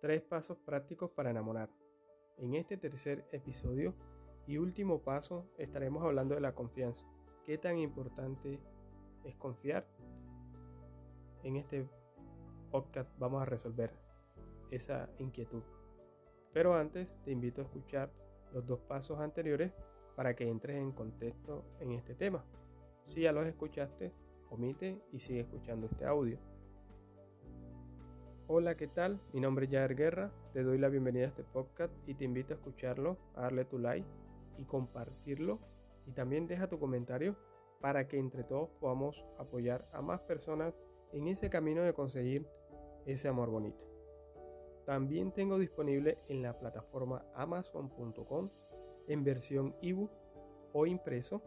Tres pasos prácticos para enamorar. En este tercer episodio y último paso estaremos hablando de la confianza. ¿Qué tan importante es confiar? En este podcast vamos a resolver esa inquietud. Pero antes te invito a escuchar los dos pasos anteriores para que entres en contexto en este tema. Si ya los escuchaste, omite y sigue escuchando este audio. Hola, ¿qué tal? Mi nombre es Jair Guerra, te doy la bienvenida a este podcast y te invito a escucharlo, a darle tu like y compartirlo y también deja tu comentario para que entre todos podamos apoyar a más personas en ese camino de conseguir ese amor bonito. También tengo disponible en la plataforma amazon.com en versión ebook o impreso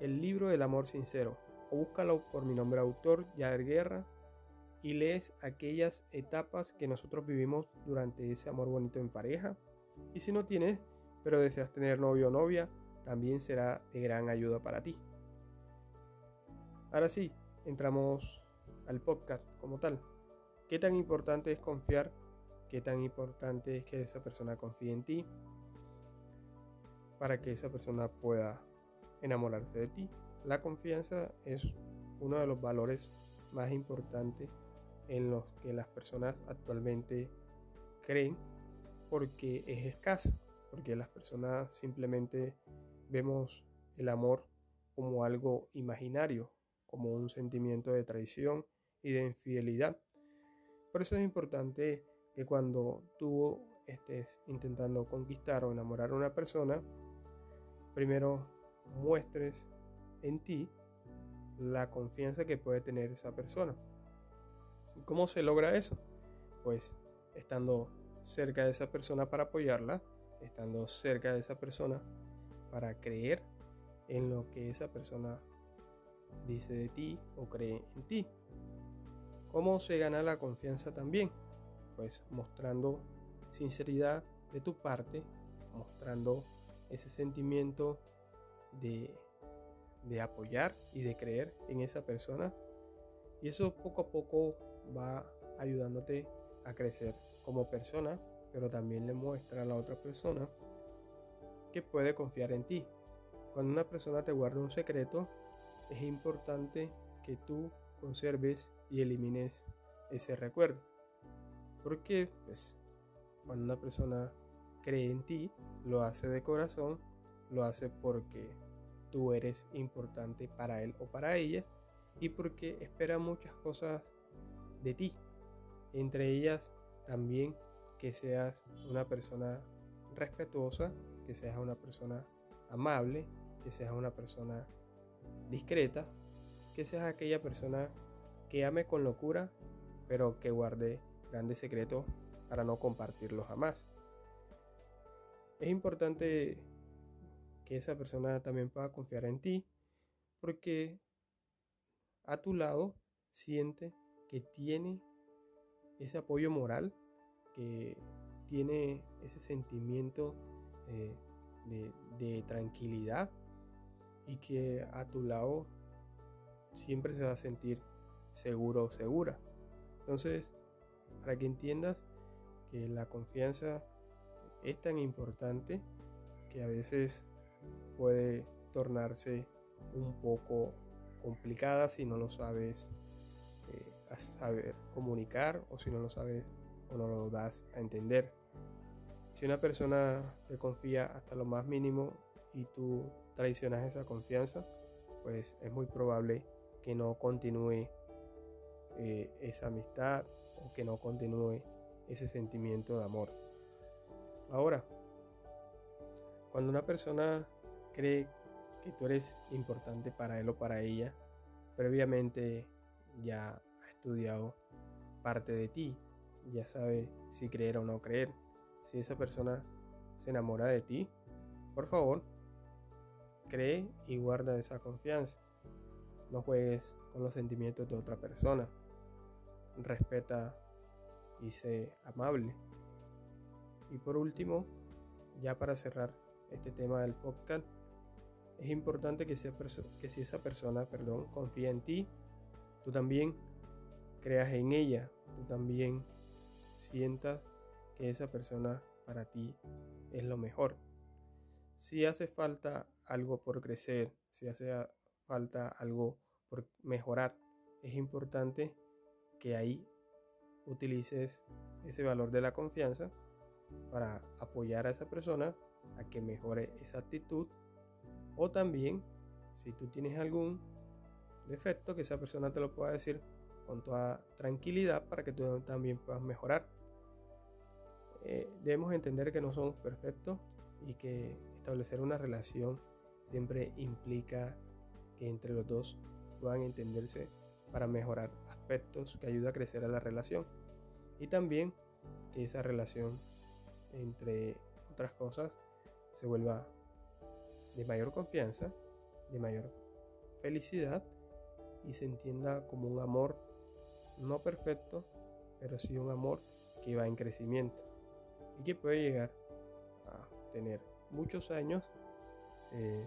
el libro del amor sincero o búscalo por mi nombre autor Jair Guerra y lees aquellas etapas que nosotros vivimos durante ese amor bonito en pareja. Y si no tienes, pero deseas tener novio o novia, también será de gran ayuda para ti. Ahora sí, entramos al podcast como tal. ¿Qué tan importante es confiar? ¿Qué tan importante es que esa persona confíe en ti? Para que esa persona pueda enamorarse de ti. La confianza es uno de los valores más importantes en los que las personas actualmente creen porque es escasa, porque las personas simplemente vemos el amor como algo imaginario, como un sentimiento de traición y de infidelidad. Por eso es importante que cuando tú estés intentando conquistar o enamorar a una persona, primero muestres en ti la confianza que puede tener esa persona. ¿Cómo se logra eso? Pues estando cerca de esa persona para apoyarla, estando cerca de esa persona para creer en lo que esa persona dice de ti o cree en ti. ¿Cómo se gana la confianza también? Pues mostrando sinceridad de tu parte, mostrando ese sentimiento de, de apoyar y de creer en esa persona. Y eso poco a poco va ayudándote a crecer como persona, pero también le muestra a la otra persona que puede confiar en ti. Cuando una persona te guarda un secreto, es importante que tú conserves y elimines ese recuerdo. Porque pues, cuando una persona cree en ti, lo hace de corazón, lo hace porque tú eres importante para él o para ella y porque espera muchas cosas de ti. Entre ellas también que seas una persona respetuosa, que seas una persona amable, que seas una persona discreta, que seas aquella persona que ame con locura, pero que guarde grandes secretos para no compartirlos jamás. Es importante que esa persona también pueda confiar en ti, porque a tu lado siente que tiene ese apoyo moral, que tiene ese sentimiento eh, de, tranquilidad y que a tu lado siempre se va a sentir seguro o segura. Entonces, para que entiendas que la confianza es tan importante que a veces puede tornarse un poco complicada si no lo sabes a saber comunicar o si no lo sabes o no lo das a entender. Si una persona te confía hasta lo más mínimo y tú traicionas esa confianza, pues es muy probable que no continúe eh, esa amistad o que no continúe ese sentimiento de amor. Ahora, cuando una persona cree que tú eres importante para él o para ella, previamente ya estudiado parte de ti, ya sabe si creer o no creer. Si esa persona se enamora de ti, por favor, cree y guarda esa confianza. No juegues con los sentimientos de otra persona. Respeta y sé amable. Y por último, ya para cerrar este tema del podcast, es importante que, que si esa persona perdón, confía en ti, tú también creas en ella, tú también sientas que esa persona para ti es lo mejor. Si hace falta algo por crecer, si hace falta algo por mejorar, es importante que ahí utilices ese valor de la confianza para apoyar a esa persona a que mejore esa actitud o también si tú tienes algún defecto que esa persona te lo pueda decir con toda tranquilidad para que tú también puedas mejorar. Eh, debemos entender que no somos perfectos y que establecer una relación siempre implica que entre los dos puedan entenderse para mejorar aspectos que ayuda a crecer a la relación y también que esa relación entre otras cosas se vuelva de mayor confianza, de mayor felicidad y se entienda como un amor no perfecto, pero sí un amor que va en crecimiento y que puede llegar a tener muchos años eh,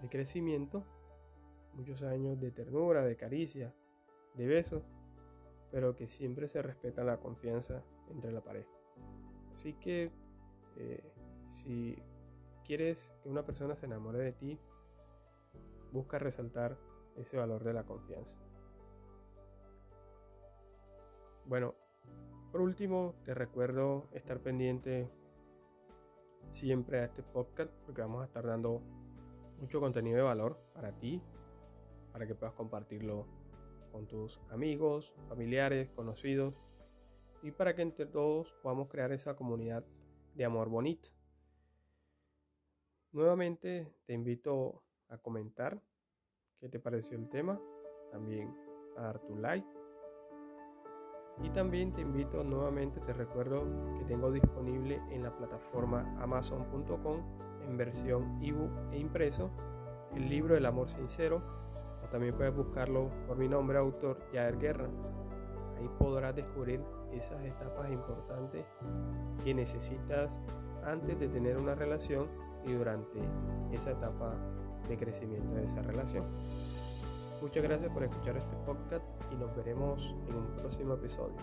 de crecimiento, muchos años de ternura, de caricia, de besos, pero que siempre se respeta la confianza entre la pareja. Así que eh, si quieres que una persona se enamore de ti, busca resaltar ese valor de la confianza. Bueno, por último, te recuerdo estar pendiente siempre a este podcast porque vamos a estar dando mucho contenido de valor para ti, para que puedas compartirlo con tus amigos, familiares, conocidos y para que entre todos podamos crear esa comunidad de amor bonito. Nuevamente te invito a comentar qué te pareció el tema, también a dar tu like. Y también te invito nuevamente, te recuerdo que tengo disponible en la plataforma amazon.com en versión ebook e impreso el libro El amor sincero. O también puedes buscarlo por mi nombre, autor Yair Guerra. Ahí podrás descubrir esas etapas importantes que necesitas antes de tener una relación y durante esa etapa de crecimiento de esa relación. Muchas gracias por escuchar este podcast y nos veremos en un próximo episodio.